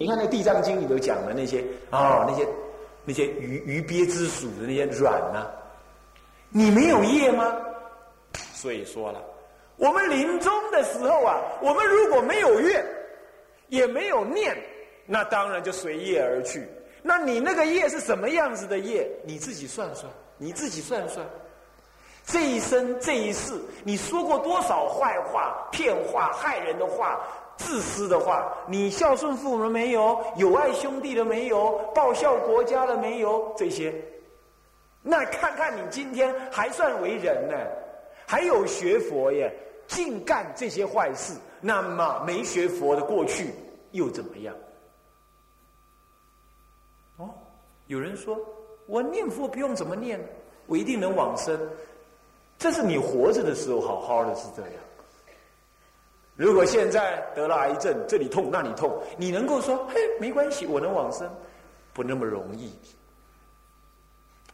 你看那《地藏经》里头讲的那些啊，那些那些鱼鱼鳖之属的那些卵呢，你没有业吗？所以说了，我们临终的时候啊，我们如果没有愿，也没有念，那当然就随业而去。那你那个业是什么样子的业？你自己算算，你自己算算。这一生这一世，你说过多少坏话、骗话、害人的话？自私的话，你孝顺父母没有？有爱兄弟了没有？报效国家了没有？这些，那看看你今天还算为人呢，还有学佛耶，净干这些坏事。那么没学佛的过去又怎么样？哦，有人说我念佛不用怎么念，我一定能往生。这是你活着的时候好好的是这样。如果现在得了癌症，这里痛那里痛，你能够说嘿没关系，我能往生，不那么容易。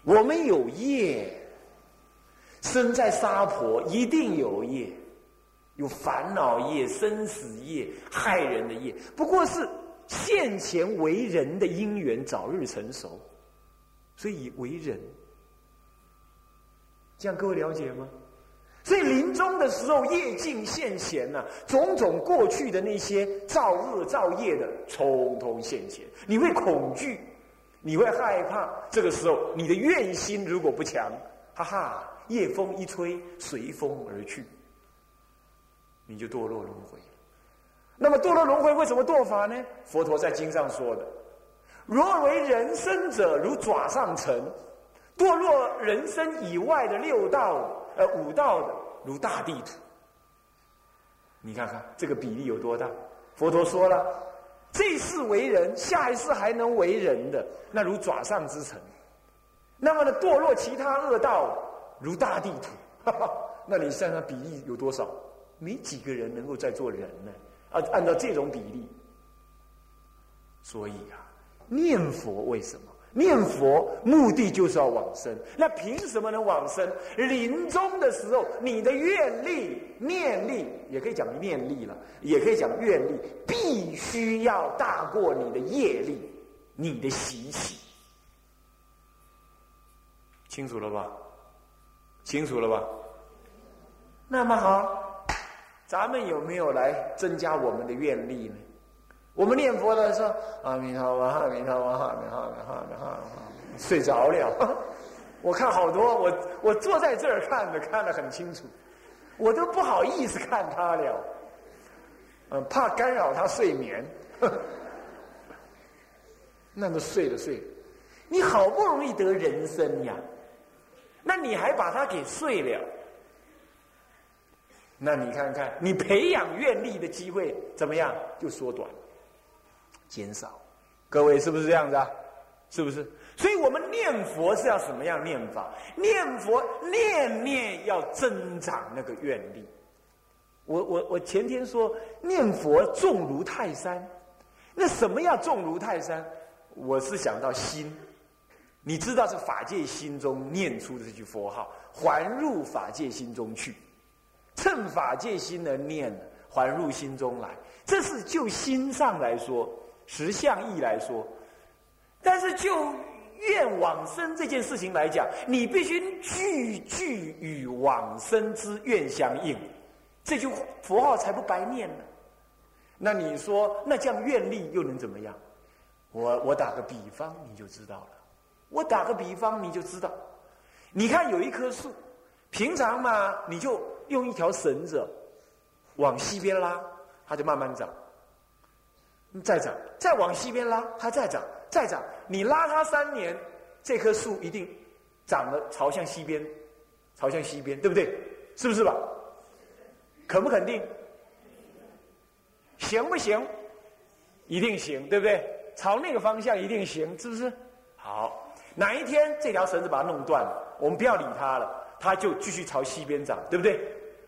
我们有业，生在沙婆一定有业，有烦恼业、生死业、害人的业，不过是现前为人的因缘早日成熟，所以为人，这样各位了解吗？所以临终的时候，业尽现前呐，种种过去的那些造恶造业的，通通现前。你会恐惧，你会害怕。这个时候，你的愿心如果不强，哈哈，夜风一吹，随风而去，你就堕落轮回。那么堕落轮回为什么堕法呢？佛陀在经上说的：若为人生者，如爪上尘；堕落人生以外的六道。呃，五道的如大地土，你看看这个比例有多大？佛陀说了，这一世为人，下一世还能为人的，那如爪上之尘。那么呢，堕落其他恶道如大地土，那你算算比例有多少？没几个人能够再做人呢？啊，按照这种比例，所以啊，念佛为什么？念佛目的就是要往生，那凭什么能往生？临终的时候，你的愿力、念力，也可以讲念力了，也可以讲愿力，必须要大过你的业力、你的习气。清楚了吧？清楚了吧？那么好，咱们有没有来增加我们的愿力呢？我们念佛的时候，阿弥陀佛，阿弥陀佛，阿弥陀佛，阿弥陀佛，睡着了。我看好多，我我坐在这儿看的，看得很清楚，我都不好意思看他了，嗯，怕干扰他睡眠。那么睡了睡，你好不容易得人生呀，那你还把他给睡了，那你看看，你培养愿力的机会怎么样？就缩短。减少，各位是不是这样子啊？是不是？所以我们念佛是要什么样念法？念佛念念要增长那个愿力。我我我前天说念佛重如泰山，那什么要重如泰山？我是想到心，你知道是法界心中念出的这句佛号，还入法界心中去，趁法界心而念，还入心中来。这是就心上来说。实相义来说，但是就愿往生这件事情来讲，你必须句句与往生之愿相应，这句佛号才不白念呢。那你说，那这样愿力又能怎么样？我我打个比方，你就知道了。我打个比方，你就知道。你看有一棵树，平常嘛，你就用一条绳子往西边拉，它就慢慢长。再长，再往西边拉，它再长，再长。你拉它三年，这棵树一定长得朝向西边，朝向西边，对不对？是不是吧？肯不肯定？行不行？一定行，对不对？朝那个方向一定行，是不是？好，哪一天这条绳子把它弄断了，我们不要理它了，它就继续朝西边长，对不对？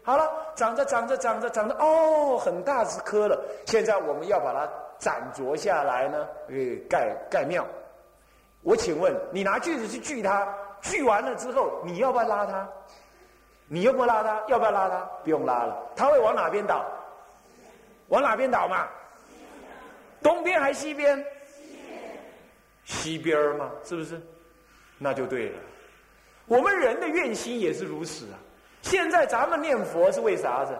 好了，长着长着长着长着，哦，很大只棵了。现在我们要把它。斩着下来呢，呃，盖盖庙。我请问你拿锯子去锯它，锯完了之后，你要不要拉它？你要不要拉它？要不要拉它？不用拉了。它会往哪边倒？往哪边倒嘛？东边还西边？西边嘛，是不是？那就对了。我们人的愿心也是如此啊。现在咱们念佛是为啥子？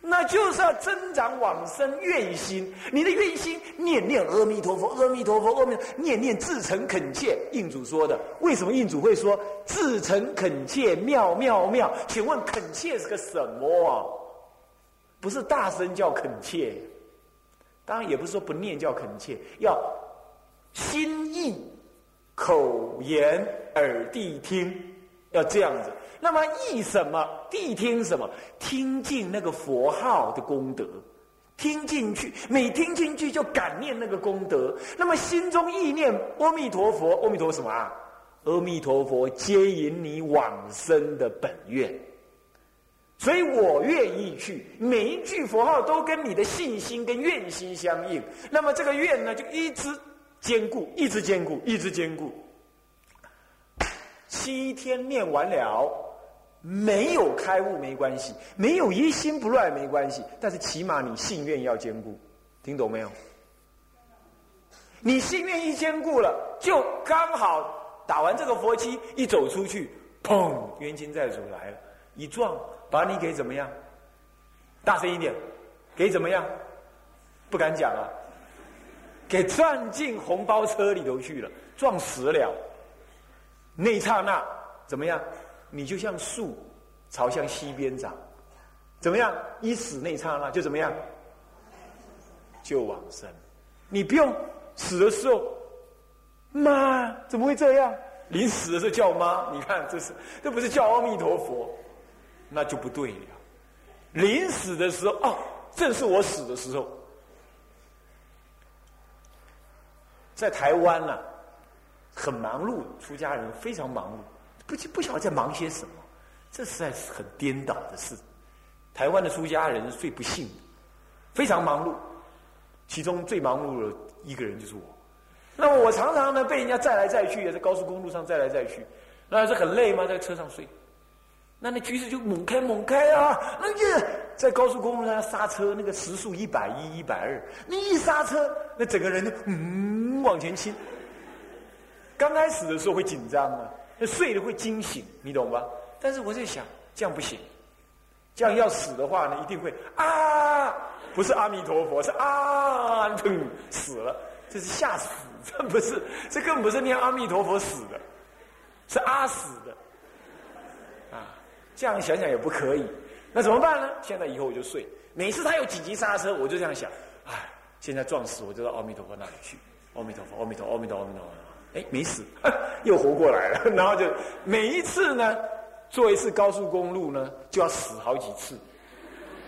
那就是要增长往生愿心。你的愿心念念阿弥陀佛，阿弥陀佛，阿弥念念至诚恳切。印主说的，为什么印主会说至诚恳切妙妙妙？请问恳切是个什么啊？不是大声叫恳切，当然也不是说不念叫恳切，要心意、口言、耳谛听，要这样子。那么意什么？谛听什么？听进那个佛号的功德，听进去，每听进去就感念那个功德。那么心中意念阿弥陀佛，阿弥陀什么啊？阿弥陀佛接引你往生的本愿。所以我愿意去，每一句佛号都跟你的信心跟愿心相应。那么这个愿呢，就一直坚固，一直坚固，一直坚固。七天念完了。没有开悟没关系，没有一心不乱没关系，但是起码你信愿要坚固，听懂没有？你信愿一坚固了，就刚好打完这个佛七，一走出去，砰，冤亲债主来了，一撞把你给怎么样？大声一点，给怎么样？不敢讲啊，给撞进红包车里头去了，撞死了。那一刹那怎么样？你就像树朝向西边长，怎么样？一死那刹那就怎么样？就往生。你不用死的时候，妈怎么会这样？临死的时候叫妈，你看这是这不是叫阿弥陀佛，那就不对了。临死的时候，哦，正是我死的时候，在台湾呢，很忙碌，出家人非常忙碌。不不晓得在忙些什么，这实在是很颠倒的事。台湾的出家人最不幸，非常忙碌，其中最忙碌的一个人就是我。那么我常常呢被人家载来载去，在高速公路上载来载去，那是很累吗？在车上睡，那那居士就猛开猛开啊！那个在高速公路上刹车，那个时速一百一、一百二，你一刹车，那整个人就嗯往前倾。刚开始的时候会紧张啊。那睡了会惊醒，你懂吧？但是我在想，这样不行，这样要死的话呢，一定会啊，不是阿弥陀佛，是啊，砰，死了，这是吓死，这不是，这根本不是念阿弥陀佛死的，是阿死的，啊，这样想想也不可以，那怎么办呢？现在以后我就睡，每次他有紧急刹车，我就这样想，哎，现在撞死我就到阿弥陀佛那里去，阿弥陀佛，阿弥陀，阿弥陀，阿弥陀。哎，没死，又活过来了。然后就每一次呢，坐一次高速公路呢，就要死好几次，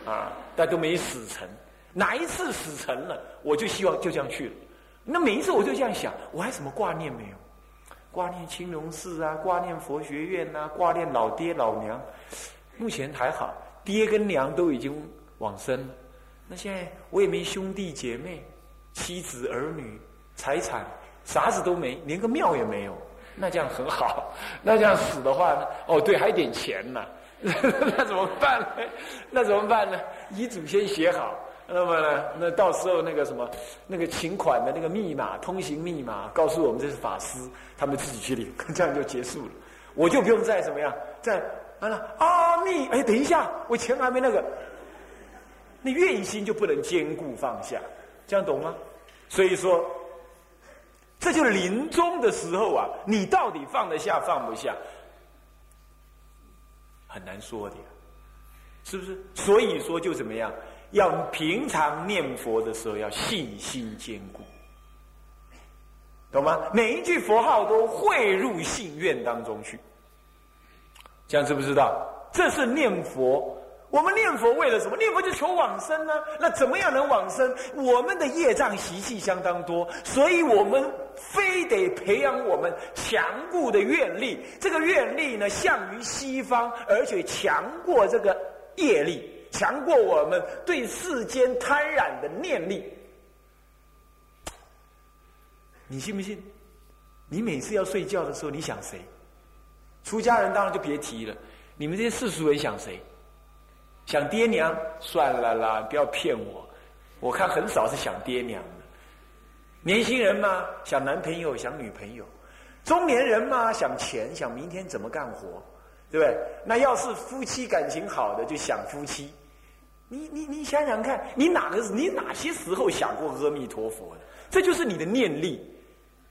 啊，但都没死成。哪一次死成了，我就希望就这样去了。那每一次我就这样想，我还什么挂念没有？挂念青龙寺啊，挂念佛学院呐，挂念老爹老娘。目前还好，爹跟娘都已经往生了。那现在我也没兄弟姐妹、妻子儿女、财产。啥子都没，连个庙也没有，那这样很好。那这样死的话呢？哦，对，还有点钱呢，那怎么办呢？那怎么办呢？遗嘱先写好，那么呢？那到时候那个什么，那个请款的那个密码、通行密码，告诉我们这是法师，他们自己去领，这样就结束了。我就不用再怎么样，再完了阿弥，哎，等一下，我钱还没那个，那愿心就不能兼顾放下，这样懂吗？所以说。这就临终的时候啊，你到底放得下放不下，很难说的，是不是？所以说就怎么样，要平常念佛的时候要信心坚固，懂吗？每一句佛号都汇入信愿当中去，这样知不知道？这是念佛。我们念佛为了什么？念佛就求往生呢？那怎么样能往生？我们的业障习气相当多，所以我们非得培养我们强固的愿力。这个愿力呢，向于西方，而且强过这个业力，强过我们对世间贪染的念力。你信不信？你每次要睡觉的时候，你想谁？出家人当然就别提了。你们这些世俗人想谁？想爹娘，算了啦，不要骗我。我看很少是想爹娘，年轻人嘛，想男朋友，想女朋友；中年人嘛，想钱，想明天怎么干活，对不对？那要是夫妻感情好的，就想夫妻。你你你想想看，你哪个你哪些时候想过阿弥陀佛的？这就是你的念力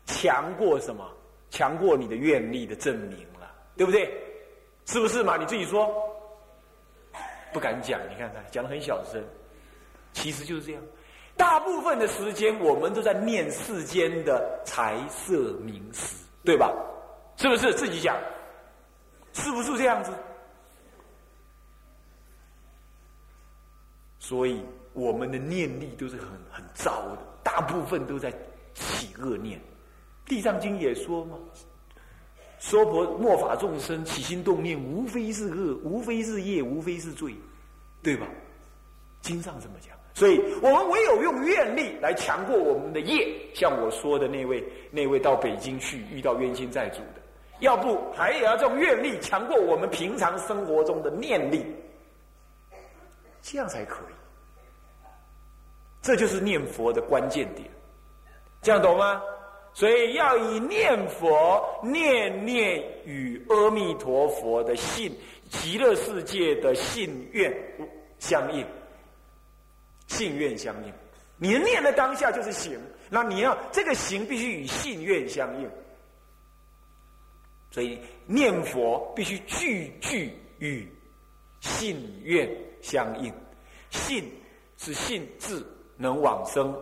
强过什么？强过你的愿力的证明了，对不对？是不是嘛？你自己说。不敢讲，你看看，讲的很小声，其实就是这样。大部分的时间，我们都在念世间的财色名食，对吧？是不是？自己讲，是不是这样子？所以，我们的念力都是很很糟的，大部分都在起恶念。地藏经也说嘛。娑婆末法众生起心动念，无非是恶，无非是业，无非是罪，对吧？经上这么讲，所以我们唯有用愿力来强过我们的业。像我说的那位，那位到北京去遇到冤亲债主的，要不还要用愿力强过我们平常生活中的念力，这样才可以。这就是念佛的关键点，这样懂吗？所以要以念佛念念与阿弥陀佛的信极乐世界的信愿相应，信愿相应。你念的当下就是行，那你要这个行必须与信愿相应。所以念佛必须句句与信愿相应。信是信自能往生。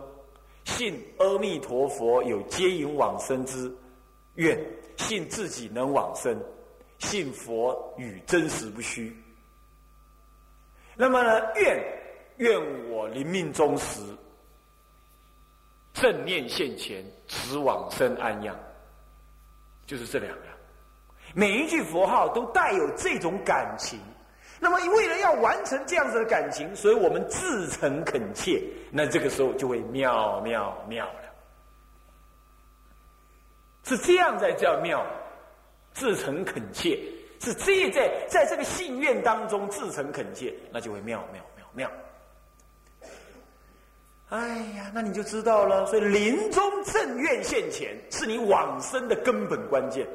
信阿弥陀佛有接引往生之愿，信自己能往生，信佛与真实不虚。那么呢，愿愿我临命终时，正念现前，直往生安养，就是这两样。每一句佛号都带有这种感情。那么，为了要完成这样子的感情，所以我们自诚恳切，那这个时候就会妙妙妙了。是这样在叫妙，自诚恳切，是这在在这个信愿当中自诚恳切，那就会妙妙妙妙。哎呀，那你就知道了。所以临终正愿现前，是你往生的根本关键。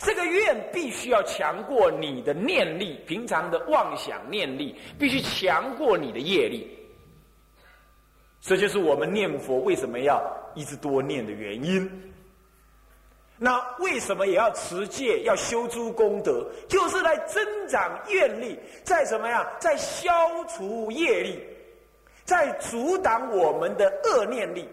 这个愿必须要强过你的念力，平常的妄想念力必须强过你的业力。这就是我们念佛为什么要一直多念的原因。那为什么也要持戒，要修诸功德，就是来增长愿力，在什么呀？在消除业力，在阻挡我们的恶念力，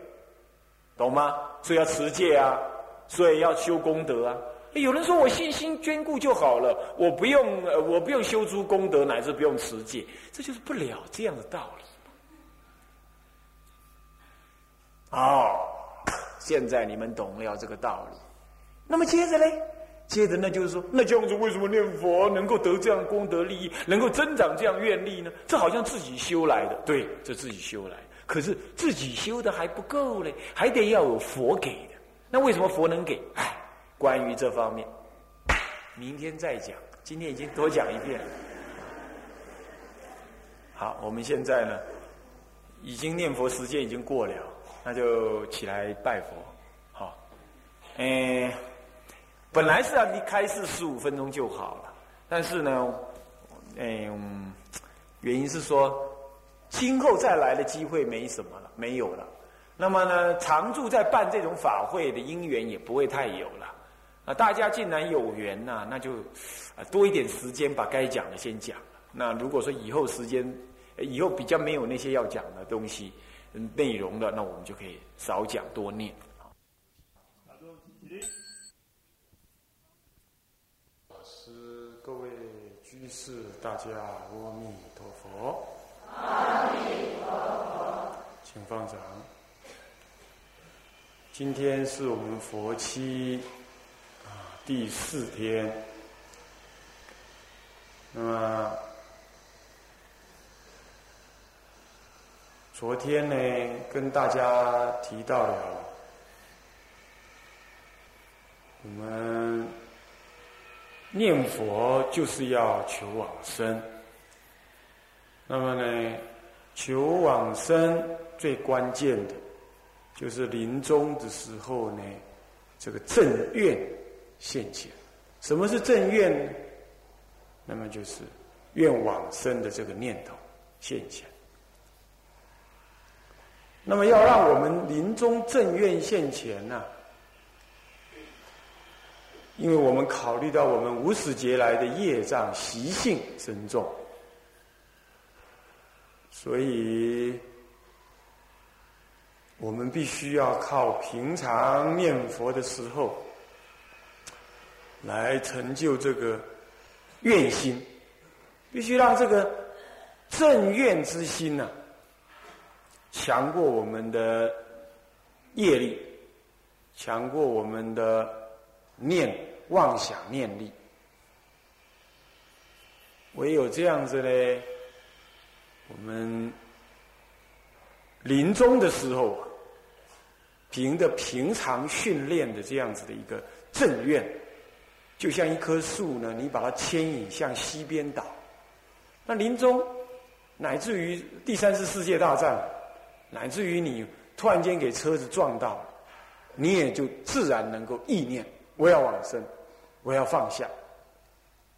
懂吗？所以要持戒啊，所以要修功德啊。有人说我信心眷顾就好了，我不用，我不用修诸功德，乃至不用持戒，这就是不了这样的道理。哦，现在你们懂了这个道理。那么接着嘞，接着那就是说，那这样子为什么念佛能够得这样功德利益，能够增长这样愿力呢？这好像自己修来的，对，这自己修来，可是自己修的还不够嘞，还得要有佛给的。那为什么佛能给？哎。关于这方面，明天再讲。今天已经多讲一遍。好，我们现在呢，已经念佛时间已经过了，那就起来拜佛。好，嗯，本来是要离开是十五分钟就好了，但是呢，嗯，原因是说，今后再来的机会没什么了，没有了。那么呢，常住在办这种法会的因缘也不会太有了。啊，大家既然有缘呐，那就啊多一点时间把该讲的先讲。那如果说以后时间，以后比较没有那些要讲的东西内容的，那我们就可以少讲多念。老师，各位是，大家阿弥陀佛。阿弥陀佛。请放掌。今天是我们佛期。第四天，那么昨天呢，跟大家提到了，我们念佛就是要求往生。那么呢，求往生最关键的就是临终的时候呢，这个正愿现前。什么是正愿呢？那么就是愿往生的这个念头现前。那么要让我们临终正愿现前呢？因为我们考虑到我们无始劫来的业障习性深重，所以我们必须要靠平常念佛的时候，来成就这个愿心，必须让这个正愿之心呢，强过我们的业力，强过我们的。念妄想念力，唯有这样子呢，我们临终的时候啊，凭着平常训练的这样子的一个正愿，就像一棵树呢，你把它牵引向西边倒，那临终乃至于第三次世界大战，乃至于你突然间给车子撞到，你也就自然能够意念。我要往生，我要放下，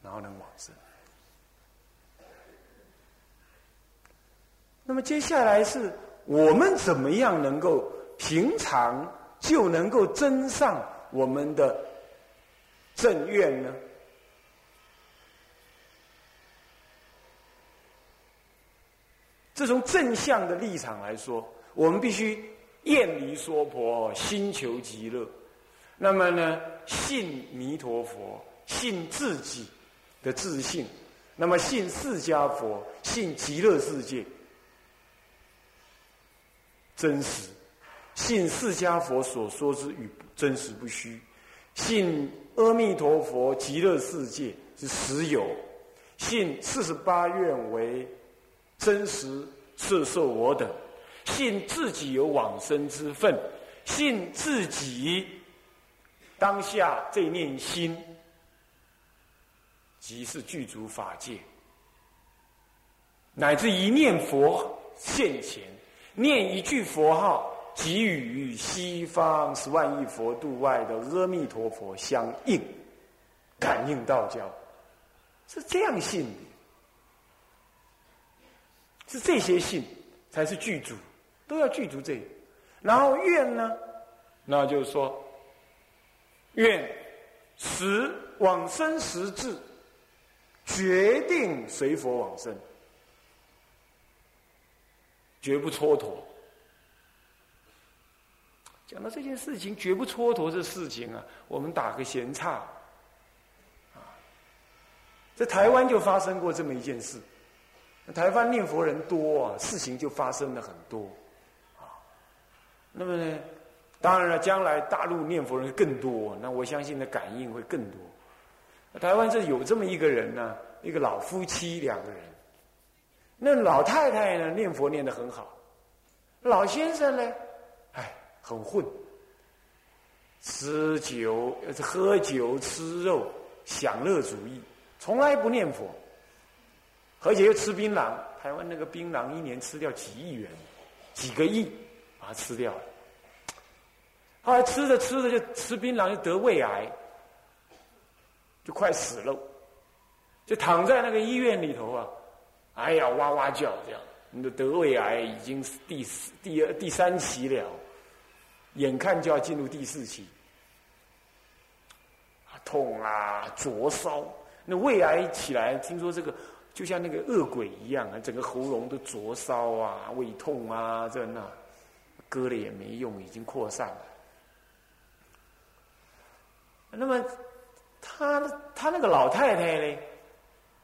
然后能往生。那么接下来是我们怎么样能够平常就能够增上我们的正愿呢？这从正向的立场来说，我们必须厌离娑婆，心求极乐。那么呢，信弥陀佛，信自己的自信，那么信释迦佛，信极乐世界真实，信释迦佛所说之语真实不虚，信阿弥陀佛极乐世界是实有，信四十八愿为真实摄受我等，信自己有往生之分，信自己。当下这念心，即是具足法界，乃至一念佛现前，念一句佛号，即与西方十万亿佛度外的阿弥陀佛相应，感应道交，是这样信的，是这些信才是具足，都要具足这，然后愿呢，那就是说。愿时往生时至，决定随佛往生，绝不蹉跎。讲到这件事情，绝不蹉跎这事情啊，我们打个闲岔。啊，在台湾就发生过这么一件事，台湾念佛人多啊，事情就发生了很多。啊，那么呢？当然了，将来大陆念佛人更多，那我相信的感应会更多。台湾这有这么一个人呢，一个老夫妻两个人，那老太太呢念佛念得很好，老先生呢，哎，很混，吃酒、喝酒、吃肉，享乐主义，从来不念佛，而且又吃槟榔。台湾那个槟榔一年吃掉几亿元，几个亿，把它吃掉了。后来吃着吃着就吃槟榔，就得胃癌，就快死了，就躺在那个医院里头啊，哎呀哇哇叫这样，你的得胃癌已经第四、第二、第三期了，眼看就要进入第四期，啊痛啊，灼烧，那胃癌起来，听说这个就像那个恶鬼一样啊，整个喉咙都灼烧啊，胃痛啊，这那，割了也没用，已经扩散了。那么，他他那个老太太呢，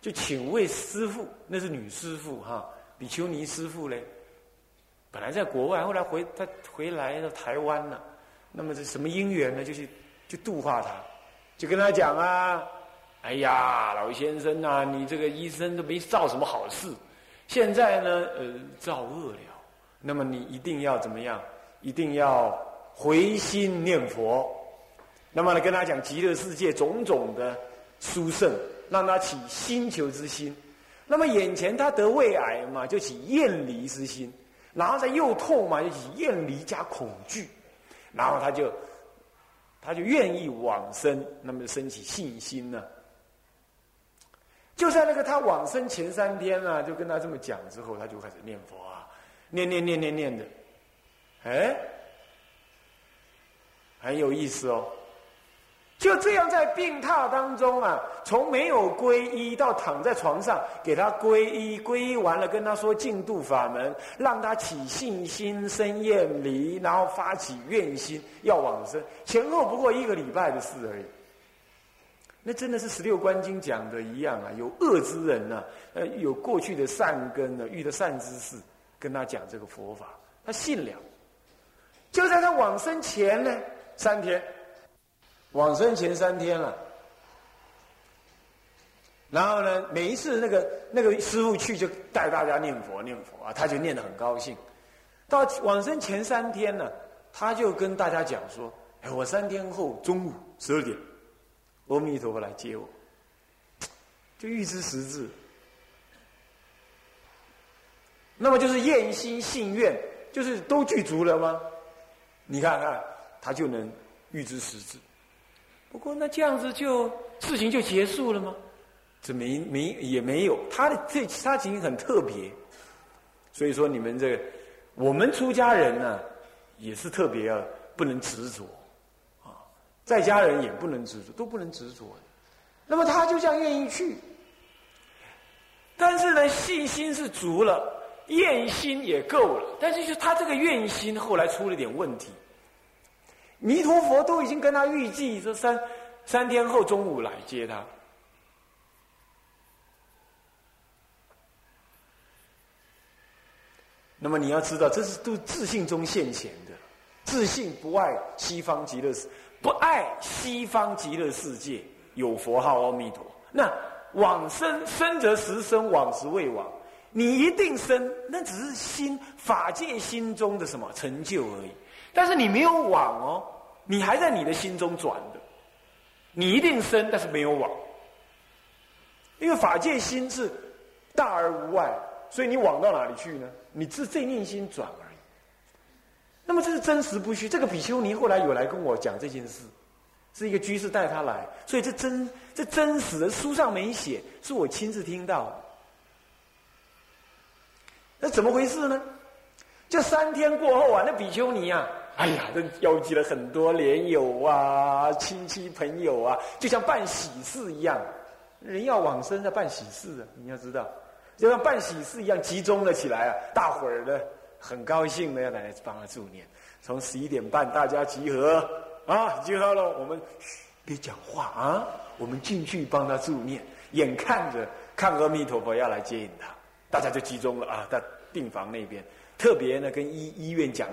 就请位师傅，那是女师傅哈，比丘尼师傅呢，本来在国外，后来回他回来到台湾了。那么这什么因缘呢？就是就度化他，就跟他讲啊，哎呀，老先生呐，你这个医生都没造什么好事，现在呢，呃，造恶了。那么你一定要怎么样？一定要回心念佛。那么呢，跟他讲极乐世界种种的殊胜，让他起心求之心。那么眼前他得胃癌嘛，就起厌离之心。然后再又痛嘛，就起厌离加恐惧，然后他就他就愿意往生，那么就升起信心呢。就在那个他往生前三天啊，就跟他这么讲之后，他就开始念佛啊，念念念念念的，哎，很有意思哦。就这样在病榻当中啊，从没有皈依到躺在床上给他皈依，皈依完了跟他说净度法门，让他起信心生厌离，然后发起愿心要往生，前后不过一个礼拜的事而已。那真的是十六观经讲的一样啊，有恶之人呢，呃，有过去的善根呢，遇的善知识，跟他讲这个佛法，他信了。就在他往生前呢，三天。往生前三天了，然后呢，每一次那个那个师傅去就带大家念佛念佛啊，他就念得很高兴。到往生前三天呢，他就跟大家讲说：“哎，我三天后中午十二点，阿弥陀佛来接我。”就预知时至，那么就是愿心信愿，就是都具足了吗？你看看，他就能预知时至。不过那这样子就事情就结束了吗？这没没也没有，他的这他情形很特别，所以说你们这我们出家人呢也是特别啊，不能执着啊，在家人也不能执着，都不能执着。那么他就这样愿意去，但是呢信心是足了，愿心也够了，但是就他这个愿心后来出了点问题。弥陀佛都已经跟他预计这三三天后中午来接他。那么你要知道，这是都自信中现前的，自信不爱西方极乐世，不爱西方极乐世界有佛号阿弥陀。那往生生则时生，往时未往。你一定生，那只是心法界心中的什么成就而已。但是你没有往哦。你还在你的心中转的，你一定生，但是没有往，因为法界心是大而无外，所以你往到哪里去呢？你自这念心转而已。那么这是真实不虚。这个比丘尼后来有来跟我讲这件事，是一个居士带他来，所以这真这真实的书上没写，是我亲自听到的。那怎么回事呢？这三天过后啊，那比丘尼啊。哎呀，这邀集了很多莲友啊、亲戚朋友啊，就像办喜事一样。人要往生，在办喜事啊，你要知道，就像办喜事一样，集中了起来啊，大伙儿呢很高兴的要来帮他助念。从十一点半大家集合啊，集合了，我们别讲话啊，我们进去帮他助念。眼看着看阿弥陀佛要来接引他，大家就集中了啊，在病房那边，特别呢跟医医院讲。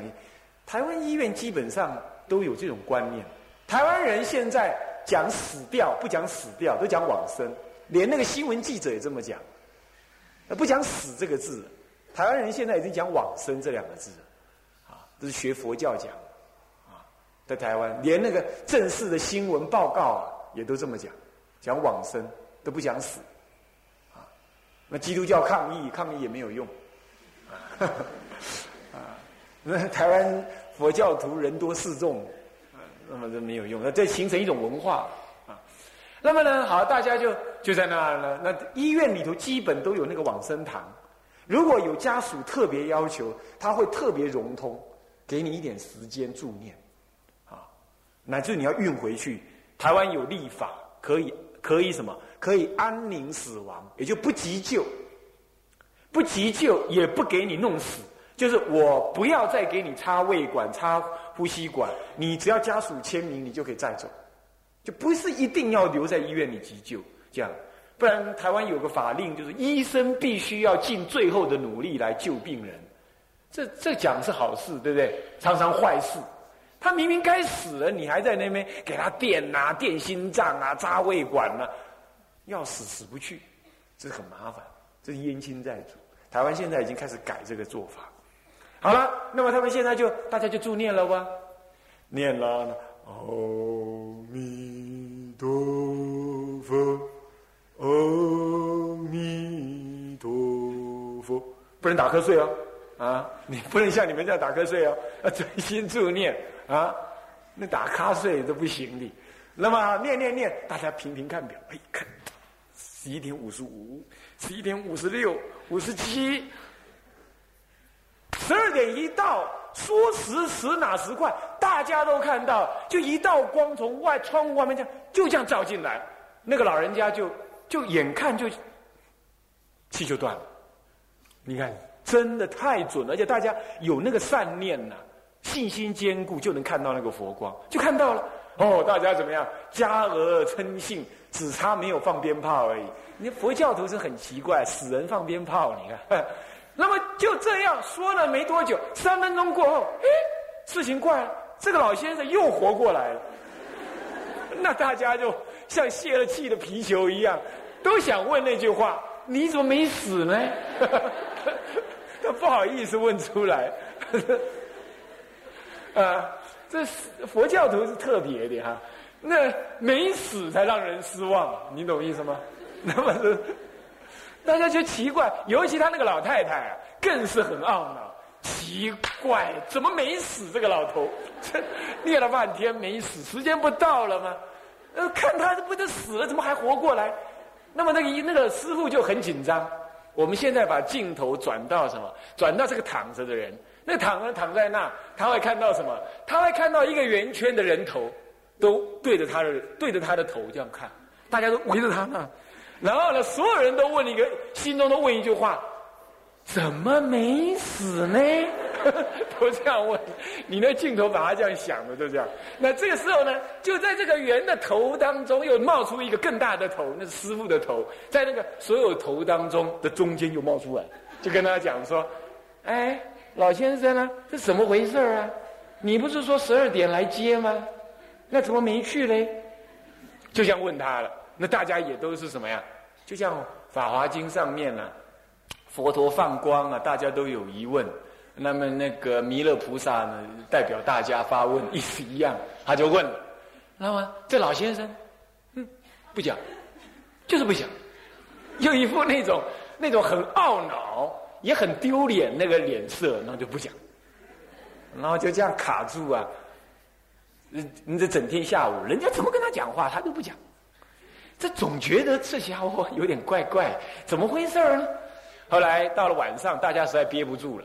台湾医院基本上都有这种观念。台湾人现在讲死掉不讲死掉，都讲往生。连那个新闻记者也这么讲，不讲死这个字。台湾人现在已经讲往生这两个字，啊，这是学佛教讲，啊，在台湾连那个正式的新闻报告啊，也都这么讲，讲往生都不讲死，啊，那基督教抗议抗议也没有用，啊，那台湾。佛教徒人多势众，那么这没有用，那这形成一种文化啊。那么呢，好，大家就就在那儿呢。那医院里头基本都有那个往生堂，如果有家属特别要求，他会特别融通，给你一点时间助念，啊，乃至你要运回去。台湾有立法，可以可以什么？可以安宁死亡，也就不急救，不急救也不给你弄死。就是我不要再给你插胃管、插呼吸管，你只要家属签名，你就可以再走，就不是一定要留在医院里急救这样。不然台湾有个法令，就是医生必须要尽最后的努力来救病人。这这讲是好事，对不对？常常坏事。他明明该死了，你还在那边给他电啊、电心脏啊、扎胃管啊，要死死不去，这是很麻烦，这是冤亲债主。台湾现在已经开始改这个做法。好了，那么他们现在就大家就助念了吧，念了阿弥陀佛，阿弥陀佛，不能打瞌睡哦，啊，你 不能像你们这样打瞌睡哦，要 专心助念啊，那打瞌睡都不行的。那么念念念，大家频频看表，哎，看十一点五十五，十一点五十六，五十七，十二点一到，说时迟哪时快，大家都看到，就一道光从外窗户外面这样就这样照进来，那个老人家就就眼看就气就断了，你看。真的太准了，而且大家有那个善念呐，信心坚固，就能看到那个佛光，就看到了。哦，大家怎么样？加额称信，只差没有放鞭炮而已。你佛教徒是很奇怪，死人放鞭炮，你看。那么就这样说了没多久，三分钟过后，哎，事情怪了，这个老先生又活过来了。那大家就像泄了气的皮球一样，都想问那句话：你怎么没死呢？他不好意思问出来，啊，这佛教徒是特别的哈，那没死才让人失望，你懂意思吗？那么是，大家就奇怪，尤其他那个老太太啊，更是很懊恼，奇怪，怎么没死？这个老头，这 念了半天没死，时间不到了吗？呃，看他不就死了，怎么还活过来？那么那个那个师傅就很紧张。我们现在把镜头转到什么？转到这个躺着的人，那躺着躺在那，他会看到什么？他会看到一个圆圈的人头，都对着他的对着他的头这样看，大家都围着他呢。然后呢，所有人都问一个，心中都问一句话：怎么没死呢？都这样问，你那镜头把他这样想的，就这样。那这个时候呢，就在这个圆的头当中，又冒出一个更大的头，那是师傅的头，在那个所有头当中的中间又冒出来，就跟他讲说：“哎，老先生啊，这怎么回事啊？你不是说十二点来接吗？那怎么没去嘞？”就像问他了。那大家也都是什么呀？就像《法华经》上面呢，佛陀放光啊，大家都有疑问。那么那个弥勒菩萨呢，代表大家发问，意思一样，他就问了。那么这老先生，嗯，不讲，就是不讲，又一副那种那种很懊恼，也很丢脸那个脸色，那就不讲。然后就这样卡住啊，你你这整天下午，人家怎么跟他讲话，他都不讲。这总觉得这家伙有点怪怪，怎么回事呢？后来到了晚上，大家实在憋不住了。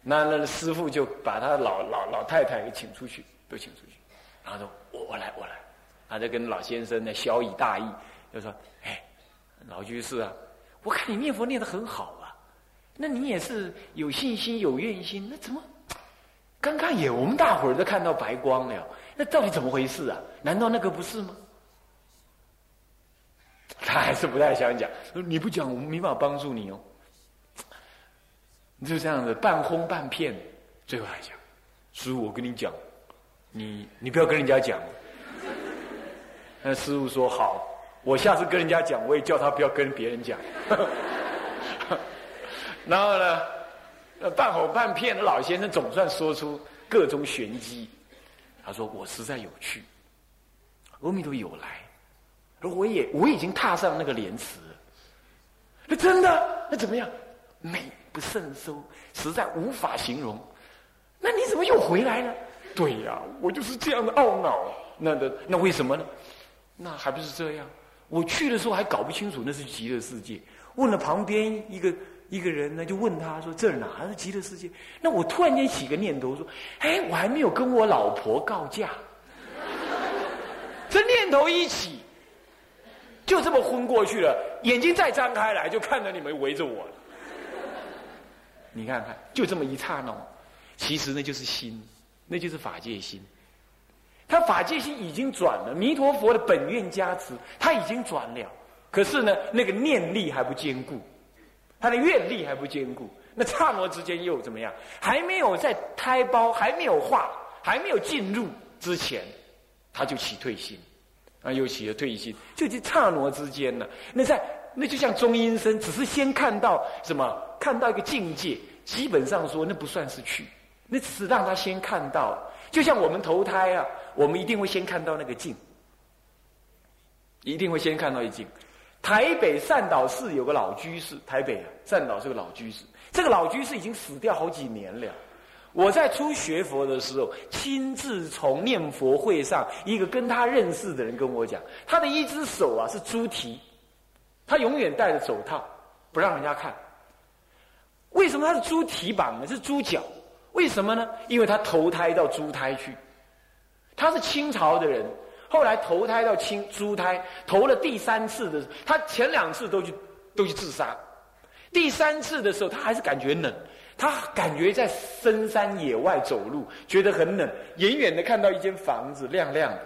那那师傅就把他老老老太太给请出去，都请出去，然后说：“我我来我来。”他就跟老先生呢小以大义，就说：“哎，老居士啊，我看你念佛念得很好啊，那你也是有信心有愿心，那怎么刚刚也我们大伙儿都看到白光了？那到底怎么回事啊？难道那个不是吗？” 他还是不太想讲，你不讲我们没办法帮助你哦。你就这样子半哄半骗，最后还讲：“师傅，我跟你讲，你你不要跟人家讲。”那师傅说：“好，我下次跟人家讲，我也叫他不要跟别人讲。”然后呢，半哄半骗的老先生总算说出各种玄机。他说：“我实在有趣，阿弥陀有来，我也我已经踏上那个莲池，那真的那怎么样？美。”不胜收，实在无法形容。那你怎么又回来了？对呀，我就是这样的懊恼。那那那为什么呢？那还不是这样？我去的时候还搞不清楚那是极乐世界。问了旁边一个一个人呢，就问他说：“这哪是极乐世界？”那我突然间起个念头说：“哎，我还没有跟我老婆告假。”这念头一起，就这么昏过去了。眼睛再张开来，就看着你们围着我了。你看看，就这么一刹那，其实那就是心，那就是法界心。他法界心已经转了，弥陀佛的本愿加持，他已经转了。可是呢，那个念力还不坚固，他的愿力还不坚固。那刹那之间又怎么样？还没有在胎胞还没有化，还没有进入之前，他就起退心，啊，又起了退心。就这刹那之间呢，那在那就像中阴身，只是先看到什么？看到一个境界，基本上说那不算是去，那只是让他先看到。就像我们投胎啊，我们一定会先看到那个境，一定会先看到一境。台北善导寺有个老居士，台北啊，善导是个老居士，这个老居士已经死掉好几年了。我在初学佛的时候，亲自从念佛会上一个跟他认识的人跟我讲，他的一只手啊是猪蹄，他永远戴着手套，不让人家看。为什么他是猪蹄膀呢？是猪脚？为什么呢？因为他投胎到猪胎去，他是清朝的人，后来投胎到清猪胎，投了第三次的，他前两次都去都去自杀，第三次的时候他还是感觉冷。他感觉在深山野外走路，觉得很冷。远远的看到一间房子亮亮的，